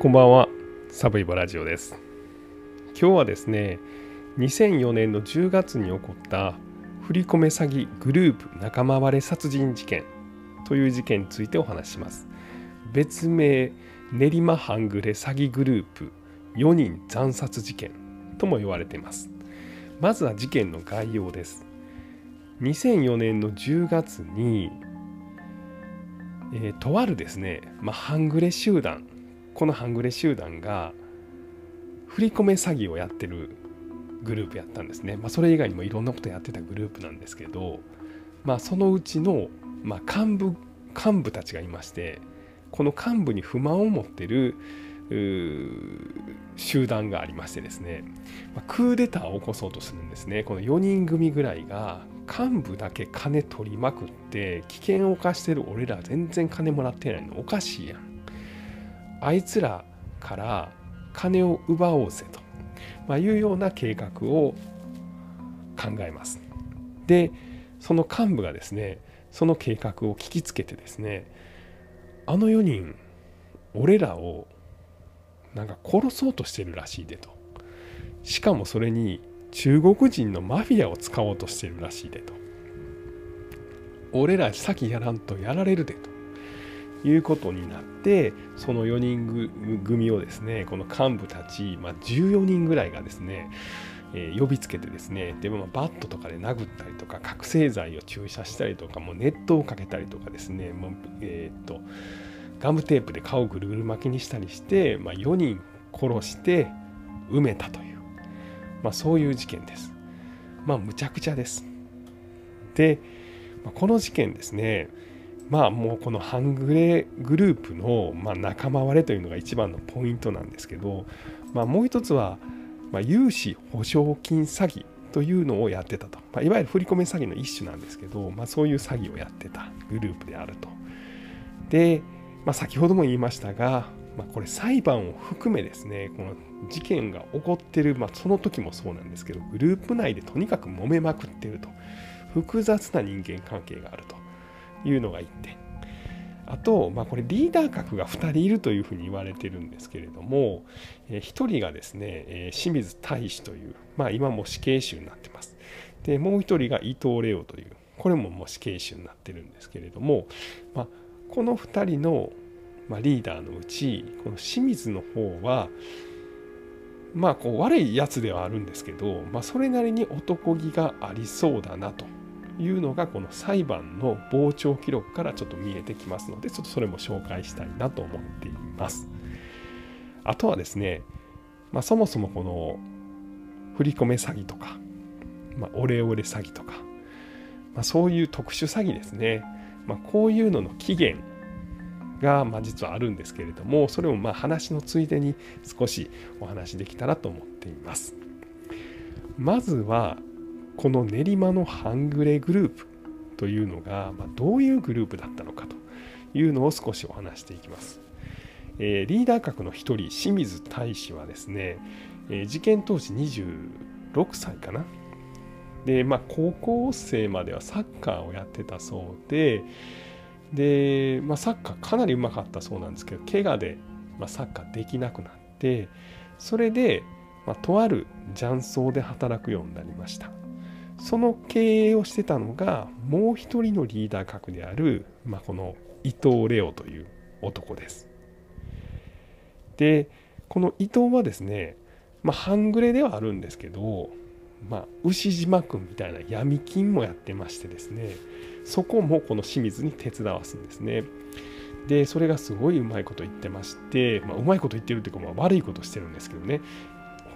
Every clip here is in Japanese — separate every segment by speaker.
Speaker 1: こんばんは、サブイボラジオです。今日はですね、2004年の10月に起こった振り込め詐欺グループ仲間割れ殺人事件という事件についてお話します。別名、練馬半グレ詐欺グループ4人惨殺事件とも言われています。まずは事件の概要です。2004年の10月に、えーとあるですね、まあ、半グレ集団この半グレ集団が振り込め詐欺をやってるグループやったんですね。まあ、それ以外にもいろんなことやってたグループなんですけど、まあ、そのうちの、まあ、幹部幹部たちがいましてこの幹部に不満を持ってる集団がありましてですね、まあ、クーデターを起こそうとするんですね。この4人組ぐらいが幹部だけ金取りまくって危険を冒してる俺ら全然金もらってないのおかしいやん。あいつらから金を奪おうぜと、まあ、いうような計画を考えます。でその幹部がですねその計画を聞きつけてですねあの4人俺らをなんか殺そうとしてるらしいでと。しかもそれに中国人のマフィアを使おうとしてるらしいでと。俺ら先やらんとやられるでと。いうことになってその4人組をですねこの幹部たち、まあ、14人ぐらいがですね、えー、呼びつけてですねでもバットとかで殴ったりとか覚醒剤を注射したりとかもう熱湯をかけたりとかですねもうえー、っとガムテープで顔をぐるぐる巻きにしたりして、まあ、4人殺して埋めたという、まあ、そういう事件です。まあむちゃくちゃです。で、まあ、この事件ですねまあもうこの半グレグループの、ま、仲間割れというのが一番のポイントなんですけど、まあ、もう一つは、ま、融資保証金詐欺というのをやってたと、まあ、いわゆる振り込め詐欺の一種なんですけど、まあ、そういう詐欺をやってたグループであると。で、まあ、先ほども言いましたが、ま、これ裁判を含めですねこの事件が起こってる、まあ、その時もそうなんですけどグループ内でとにかく揉めまくってると。複雑な人間関係があると。いうのが1点。あと、まあ、これリーダー格が2人いるというふうに言われてるんですけれども、えー、1人がですね、えー、清水大使という、まあ、今も死刑囚になってます。でもう1人が伊藤レオというこれももう死刑囚になってるんですけれども、まあ、この2人の、まあ、リーダーのうちこの清水の方はまあこう悪いやつではあるんですけど、まあ、それなりに男気がありそうだなと。いうのがこの裁判の傍聴記録からちょっと見えてきますのでちょっとそれも紹介したいなと思っています。あとはですね、まあ、そもそもこの振り込め詐欺とか、まあ、オレオレ詐欺とか、まあ、そういう特殊詐欺ですね、まあ、こういうのの起源がま実はあるんですけれどもそれもま話のついでに少しお話できたらと思っています。まずはこの練馬の半グレグループというのが、まあ、どういうグループだったのかというのを少しお話していきます。えー、リーダー格の一人清水大使はですね、えー、事件当時26歳かな。で、まあ、高校生まではサッカーをやってたそうで、で、まあ、サッカーかなりうまかったそうなんですけど、怪我で、まあ、サッカーできなくなって、それで、まあ、とある雀荘で働くようになりました。その経営をしてたのがもう一人のリーダー格である、まあ、この伊藤レオという男です。でこの伊藤はですね、まあ、半グレではあるんですけど、まあ、牛島君みたいな闇金もやってましてですねそこもこの清水に手伝わすんですね。でそれがすごいうまいこと言ってまして、まあ、うまいこと言ってるっていうか、まあ、悪いことしてるんですけどね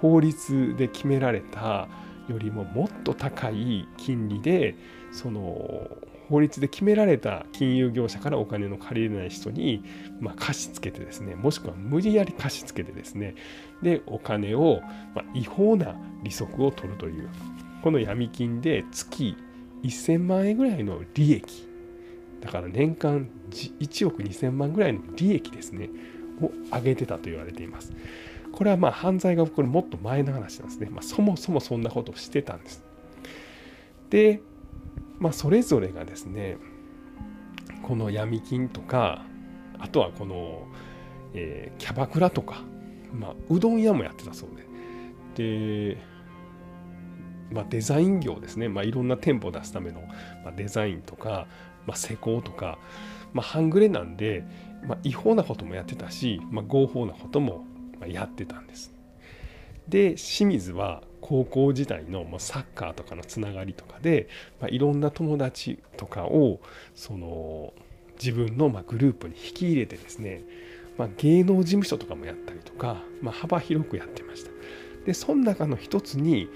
Speaker 1: 法律で決められたよりももっと高い金利でその法律で決められた金融業者からお金の借りれない人に、まあ、貸し付けてですねもしくは無理やり貸し付けてですねでお金を、ま、違法な利息を取るというこの闇金で月1000万円ぐらいの利益だから年間1億2000万ぐらいの利益ですねを上げてたと言われています。これはまあ犯罪が起こるもっと前の話なんですね。まあ、そもそもそんなことをしてたんです。で、まあ、それぞれがですね、この闇金とか、あとはこのえー、キャバクラとか、まあ、うどん屋もやってたそうでで、まあ、デザイン業ですね、まあ、いろんな店舗を出すための、ま、デザインとか、まあ、施工とか、まあ、半グレなんで、まあ、違法なこともやってたし、まあ、合法なこともやってたんです。で清水は高校時代のサッカーとかのつながりとかで、まあ、いろんな友達とかをその自分のまグループに引き入れてですね、まあ、芸能事務所とかもやったりとか、まあ、幅広くやってました。でその中の一つに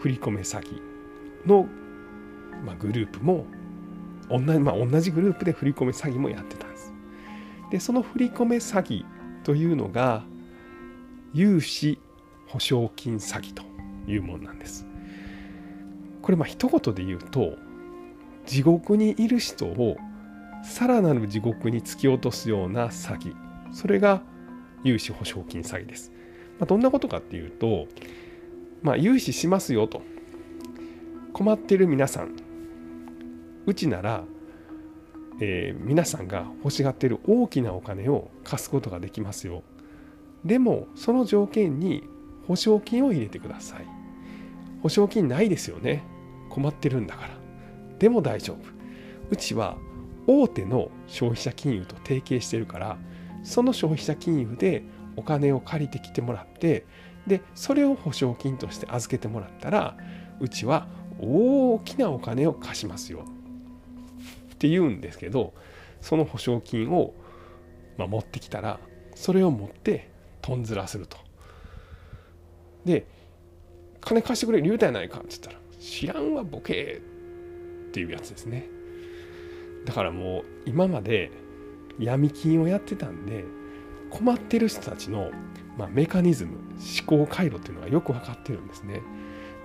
Speaker 1: 振り込め詐欺の、まグループも同じ,、まあ、同じグループで振り込め詐欺もやってたんです。でその振り込め詐欺というのが融資保証金詐欺というものなんです。これまあ一言で言うと地獄にいる人をさらなる地獄に突き落とすような詐欺それが融資保証金詐欺です。まあ、どんなことかっていうと、まあ、融資しますよと困ってる皆さんうちなら、えー、皆さんが欲しがってる大きなお金を貸すことができますよでもその条件に保証金を入れてください。保証金ないですよね。困ってるんだから。でも大丈夫。うちは大手の消費者金融と提携してるからその消費者金融でお金を借りてきてもらってでそれを保証金として預けてもらったらうちは大きなお金を貸しますよ。って言うんですけどその保証金を、まあ、持ってきたらそれを持ってとんずらすると。で金貸してくれ言うたやないかって言ったら知らんわボケっていうやつですね。だからもう今まで闇金をやってたんで困ってる人たちの、まあ、メカニズム思考回路っていうのがよく分かってるんですね。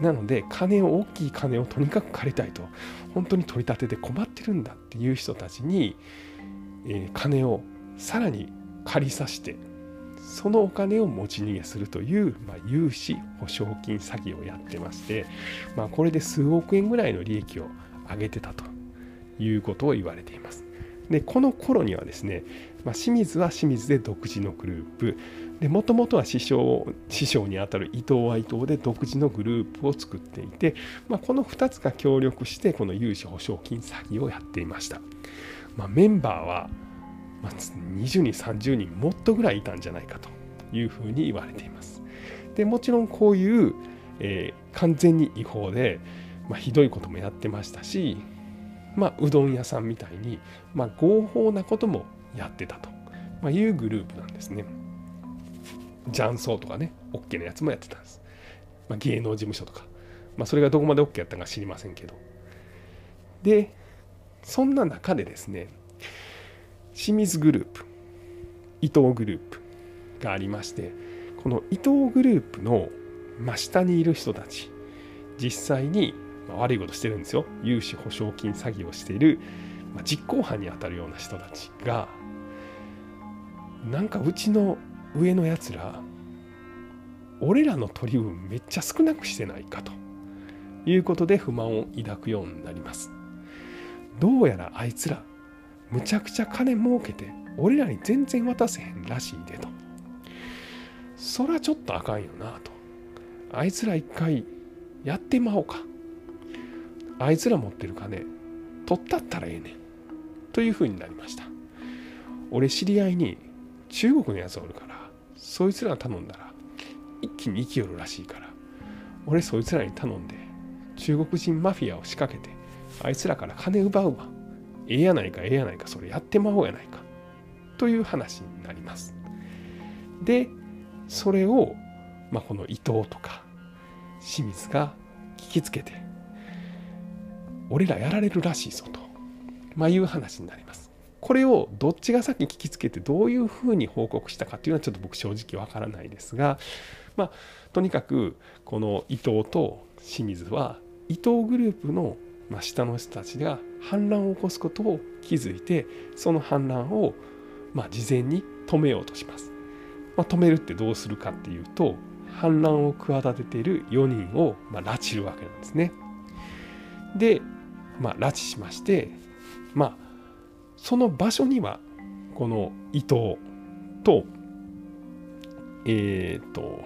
Speaker 1: なので金を大きい金をとにかく借りたいと本当に取り立てて困ってるんだっていう人たちに、えー、金をさらに借りさせてそのお金を持ち逃げするという、まあ、融資保証金詐欺をやってまして、まあ、これで数億円ぐらいの利益を上げてたということを言われています。でこの頃にはですね、まあ、清水は清水で独自のグループでもともとは師匠師匠にあたる伊藤は伊藤で独自のグループを作っていて、まあ、この2つが協力してこの融資保証金詐欺をやっていました、まあ、メンバーは、ま20人30人もっとぐらいいたんじゃないかというふうに言われていますでもちろんこういう、えー、完全に違法で、まあ、ひどいこともやってましたしまあ、うどん屋さんみたいに、まあ、合法なこともやってたと、まいうグループなんですね。雀荘とかね、OK なやつもやってたんです。まあ、芸能事務所とか。まあ、それがどこまで OK やったか知りませんけど。で、そんな中でですね、清水グループ、伊藤グループがありまして、この伊藤グループの真下にいる人たち、実際に、悪いことしてるんですよ。融資保証金詐欺をしている、実行犯にあたるような人たちがなんかうちの上のやつら俺らの取り分めっちゃ少なくしてないかということで不満を抱くようになります。どうやらあいつらむちゃくちゃ金儲けて俺らに全然渡せへんらしいでと。そらちょっとあかんよなと。あいつら一回やってまおうか。あいつら持ってる金取ったったらええねん。というふうになりました。俺知り合いに中国のやつおるからそいつら頼んだら一気に生きよるらしいから俺そいつらに頼んで中国人マフィアを仕掛けてあいつらから金奪うわ。ええやないかええやないかそれやってまおうやないかという話になりますでそれを、まあ、この伊藤とか清水が聞きつけて俺らやられるらしいぞと、まあ、いう話になります。これをどっちが先に聞きつけてどういうふうに報告したかっていうのはちょっと僕正直わからないですが、まあ、とにかくこの伊藤と清水は伊藤グループのまあ下の人たちが反乱を起こすことを気づいてその反乱をまあ事前に止めようとします。まあ、止めるってどうするかっていうと反乱を企てている4人をまあ拉致るわけなんですね。でまあ、拉致しまして、まあ、その場所にはこの伊藤とえっ、と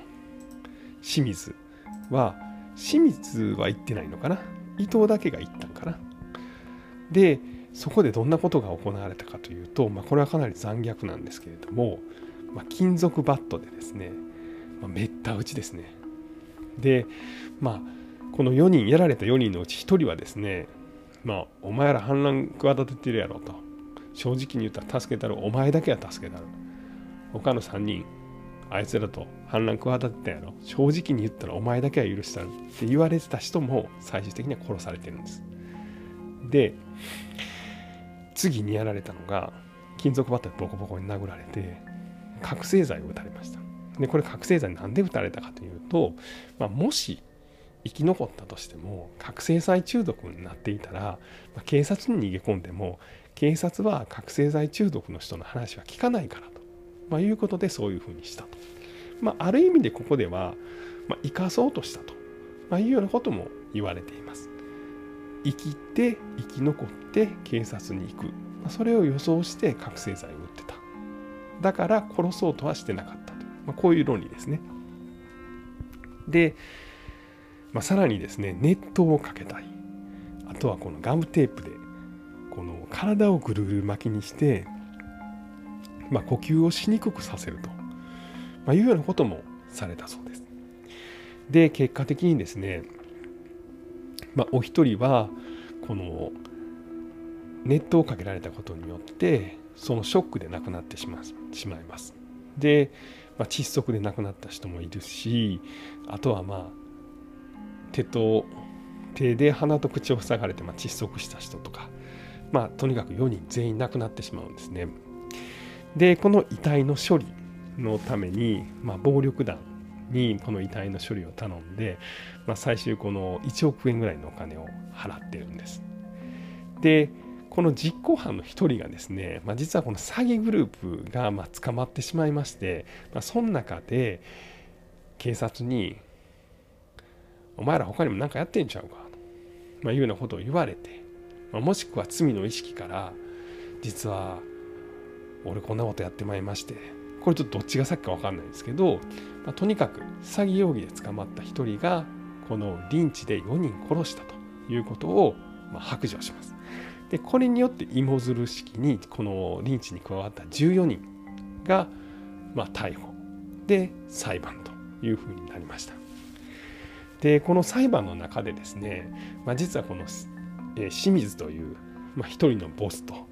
Speaker 1: 清水は清水は行ってないのかな？伊藤だけが行ったんかな。でそこでどんなことが行われたかというと、まあ、これはかなり残虐なんですけれども、まあ、金属バットでですね、まあ、めった打ちですね。でまあこの4人やられた4人のうち1人はですねまあお前ら反乱企ててるやろと。正直に言ったら助けたるお前だけは助けたる。他の3人あいつらと反乱企てたやろ。正直に言ったらお前だけは許したるって言われてた人も最終的には殺されてるんです。で次にやられたのが金属バットでボコボコに殴られて覚醒剤を打たれました。でこれ覚醒剤なんで打たれたかというと、まあ、もし生き残ったとしても覚醒剤中毒になっていたら、まあ、警察に逃げ込んでも警察は覚醒剤中毒の人の話は聞かないからと、まあ、いうことでそういうふうにしたと。まあ、ある意味でここでは、まあ、生かそうとしたと、まあ、いうようなことも言われています。生きて生き残って警察に行く、まあ、それを予想して覚醒剤を打ってた。だから殺そうとはしてなかったと、まあ、こういう論理ですね。で、まあ、さらにですね熱湯をかけたりあとはこのガムテープでこの体をぐるぐる巻きにして、まあ、呼吸をしにくくさせると、まあ、いうようなこともされたそうです。で結果的にですね、まあ、お一人はこの熱湯をかけられたことによってそのショックで亡くなってしましまいます。で、まあ、窒息で亡くなった人もいるしあとはまあ手と手で鼻と口を塞がれて、まあ、窒息した人とか、まあ、とにかく4人全員亡くなってしまうんですね。でこの遺体の処理のために、まあ、暴力団にこの遺体の処理を頼んで、まあ、最終この1億円ぐらいのお金を払ってるんです。でこの実行犯の1人がですね、まあ、実はこの詐欺グループがま捕まってしまいまして、まあ、その中で警察に「お前ら他にも何かやってんちゃうか」と、ま、いうようなことを言われて、ま、もしくは罪の意識から実は俺こんなことやってまいりましてこれちょっとどっちが先か分かんないんですけど、まあ、とにかく詐欺容疑で捕まった1人がこのリンチで4人殺したということをま白状します。でこれによって芋づる式にこのリンチに加わった14人が、まあ、逮捕で裁判というふうになりました。でこの裁判の中でですね、まあ、実はこの、え、清水という、まあ、一人のボスと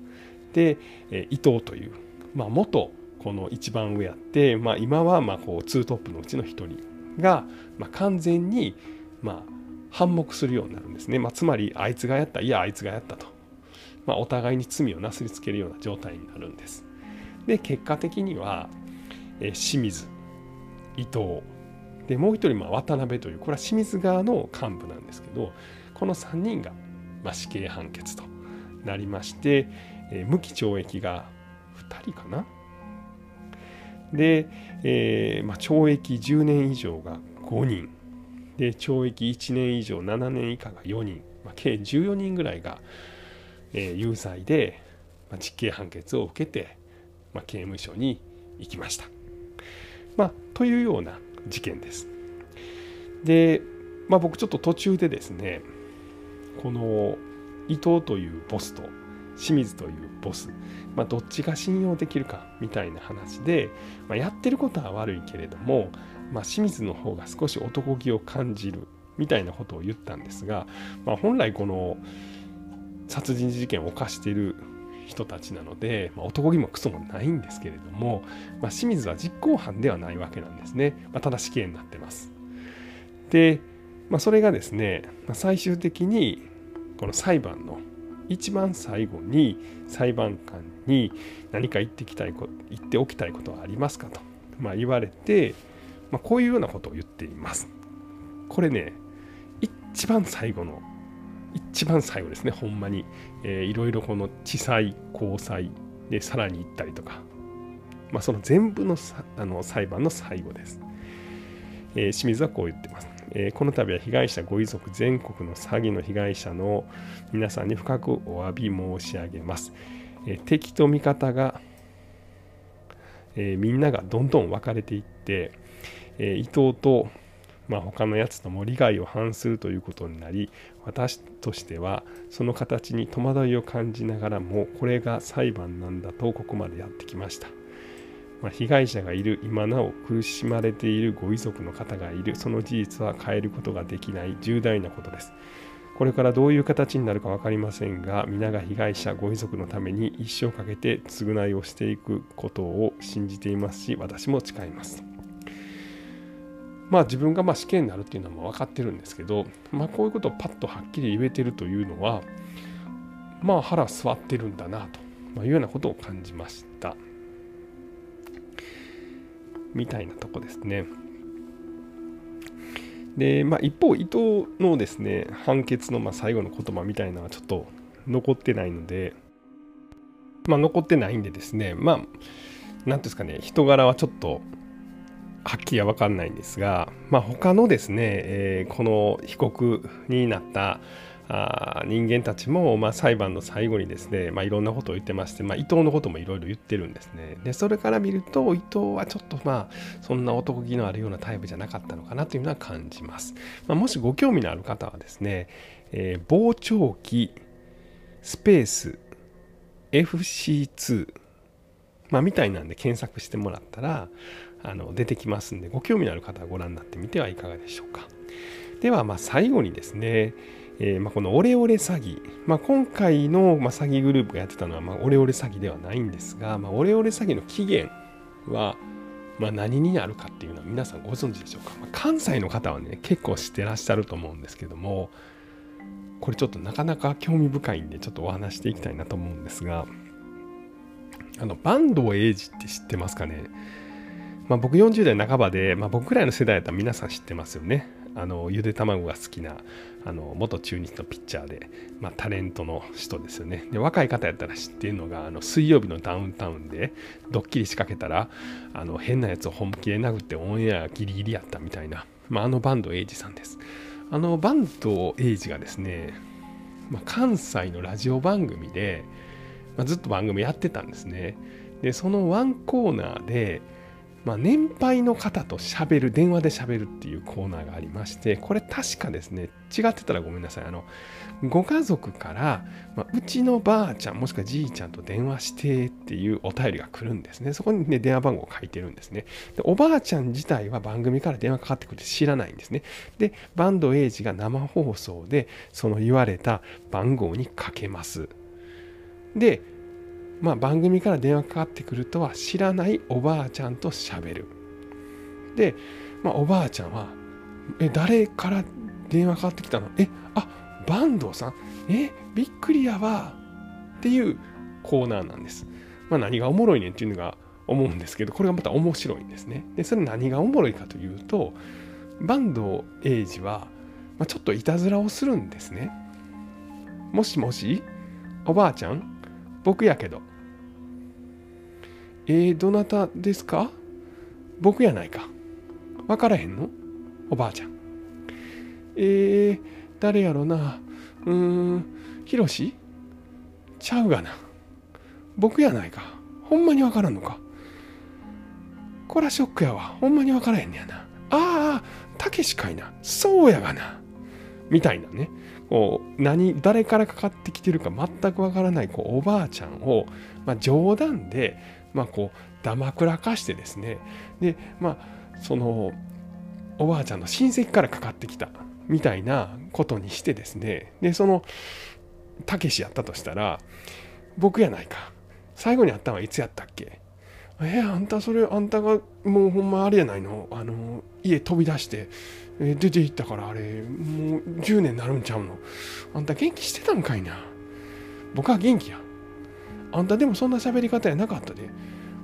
Speaker 1: で、え、伊藤という、まあ、元この一番上やって、まあ、今はまあこうツートップのうちの一人が、まあ、完全にまあ反目するようになるんですね、まあ、つまりあいつがやったいやあいつがやったと、まあ、お互いに罪をなすりつけるような状態になるんです。で結果的には、えー、清水伊藤でもう一人まあ渡辺というこれは清水側の幹部なんですけどこの3人がまあ死刑判決となりまして、えー、無期懲役が2人かな？で、えーまあ、懲役10年以上が5人で懲役1年以上7年以下が4人、まあ、計14人ぐらいが、えー、有罪で、まあ、実刑判決を受けて、まあ、刑務所に行きました。まあ、というような事件です。で、まあ、僕ちょっと途中でですねこの伊藤というボスと清水というボス、まあ、どっちが信用できるかみたいな話で、まあ、やってることは悪いけれども、まあ、清水の方が少し男気を感じるみたいなことを言ったんですが、まあ、本来この殺人事件を犯している人たちなので、まあ、男気もクソもないんですけれども、まあ、清水は実行犯ではないわけなんですね。まあ、ただ死刑になってます。で、まあ、それがですね、まあ、最終的にこの裁判の一番最後に裁判官に何か言ってきたいこ言っておきたいことはありますかと、まあ、言われて、まあ、こういうようなことを言っています。これね、一番最後の一番最後ですね、ほんまに。えー、いろいろこの地裁、高裁でさらに行ったりとか、まあ、その全部のあの裁判の最後です。えー、清水はこう言ってます。えー、この度は被害者ご遺族全国の詐欺の被害者の皆さんに深くお詫び申し上げます。えー、敵と味方が、えー、みんながどんどん分かれていって、え、伊藤と、まあ、他のやつとも利害を反するということになり私としてはその形に戸惑いを感じながらもこれが裁判なんだとここまでやってきました。まあ、被害者がいる今なお苦しまれているご遺族の方がいるその事実は変えることができない重大なことです。これからどういう形になるか分かりませんが皆が被害者ご遺族のために一生かけて償いをしていくことを信じていますし私も誓います。まあ自分がまあ死刑になるっていうのは分かってるんですけど、まあ、こういうことをパッとはっきり言えてるというのはまあ腹据わってるんだなというようなことを感じました。みたいなとこですね。で、まあ、一方、伊藤のですね、判決のま最後の言葉みたいなのはちょっと残ってないので、まあ、残ってないんでですね、まあ、なんですかね、人柄はちょっとはっきりは分かんないんですが、まあ、他のですね、えー、この被告になったあ人間たちも、まあ、裁判の最後にですね、まあ、いろんなことを言ってまして、まあ、伊藤のこともいろいろ言ってるんですね。でそれから見ると伊藤はちょっとまあそんな男気のあるようなタイプじゃなかったのかなというのは感じます。まあ、もしご興味のある方はですね、えー、傍聴器スペース FC2 まあ、みたいなんで検索してもらったらあの出てきますんでご興味のある方はご覧になってみてはいかがでしょうか。ではまあ最後にですね、えー、まあ、このオレオレ詐欺、まあ、今回の、ま詐欺グループがやってたのは、まオレオレ詐欺ではないんですが、まオレオレ詐欺の起源は、ま何になるかっていうのは皆さんご存知でしょうか、ま関西の方はね結構知ってらっしゃると思うんですけどもこれちょっとなかなか興味深いんでちょっとお話していきたいなと思うんですがあの坂東英二って知ってますかね？まあ、僕40代半ばで、まあ、僕くらいの世代だったら皆さん知ってますよね。あのゆで卵が好きなあの元中日のピッチャーで、まあ、タレントの人ですよね。で若い方やったら知ってるのがあの水曜日のダウンタウンでドッキリ仕掛けたらあの変なやつを本気で殴ってオンエアギリギリやったみたいな、まあ、あのバンドエイジさんです。あのバンドエイジがですね、まあ、関西のラジオ番組で、まあ、ずっと番組やってたんですね。でそのワンコーナーでまあ、年配の方と喋る、電話で喋るっていうコーナーがありまして、これ確かですね、違ってたらごめんなさい。あの、ご家族から、まあ、うちのばあちゃん、もしくはじいちゃんと電話してっていうお便りが来るんですね。そこにね、電話番号を書いてるんですね。で、おばあちゃん自体は番組から電話かかってくるって知らないんですね。で、バンドエイジが生放送で、その言われた番号にかけます。で、まあ、番組から電話かかってくるとは知らないおばあちゃんと喋る。で、まあ、おばあちゃんは、え、誰から電話かかってきたの？え、あ、坂東さんえ、びっくりやわ。っていうコーナーなんです。まあ、何がおもろいねんっていうのが思うんですけど、これがまた面白いんですね。で、それ何がおもろいかというと、坂東英二は、まあ、ちょっといたずらをするんですね。もしもし、おばあちゃん？僕やけど。えー、どなたですか？僕やないか。わからへんの？おばあちゃん。えー、誰やろな？うーん、ひろしちゃうがな。僕やないか。ほんまにわからんのか？こらショックやわ。ほんまにわからへんねやな。ああ、たけしかいな。そうやがな。みたいなね。こう何誰からかかってきてるか全くわからないこうおばあちゃんを、まあ、冗談で、まあ、こうだまくらかしてですね。でまあそのおばあちゃんの親戚からかかってきたみたいなことにしてですね。でそのたけしやったとしたら僕やないか。最後に会ったのはいつやったっけ？えー、あんたそれあんたがもうほんまあれやないの？あの家飛び出して出て行ったからあれもう10年になるんちゃうの？あんた元気してたんかいな？僕は元気や。あんたでもそんな喋り方やなかったで。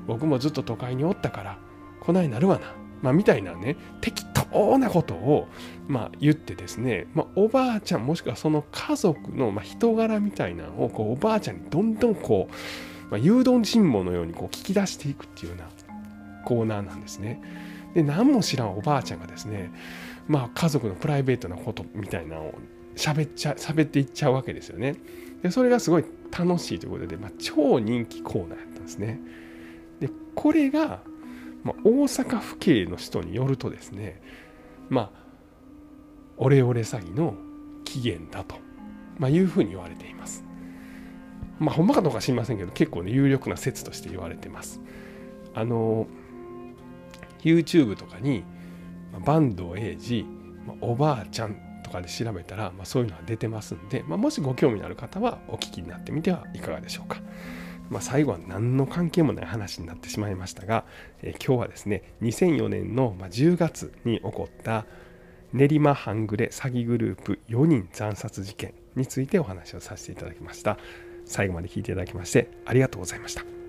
Speaker 1: 僕もずっと都会におったからこないなるわな。まあみたいなね適当なことをまあ言ってですね、まあ、おばあちゃんもしくはその家族のまあ人柄みたいなのをこうおばあちゃんにどんどんこう、まあ、誘導尋問のようにこう聞き出していくっていうようなコーナーなんですね。で何も知らんおばあちゃんがですねまあ、家族のプライベートなことみたいなのを喋っちゃ喋っていっちゃうわけですよね。でそれがすごい楽しいということで、まあ、超人気コーナーやったんですね。でこれが、まあ、大阪府警の人によるとですねまあオレオレ詐欺の起源だと、まあ、いうふうに言われています。まあ、ほんまかどうか知りませんけど、結構ね、有力な説として言われてます。あの、YouTube とかに、坂東英二、おばあちゃんとかで調べたら、まあ、そういうのは出てますんで、まあ、もしご興味のある方はお聞きになってみてはいかがでしょうか。まあ、最後は何の関係もない話になってしまいましたが、えー、今日はですね2004年の10月に起こった練馬半グレ詐欺グループ4人惨殺事件についてお話をさせていただきました。最後まで聞いていただきましてありがとうございました。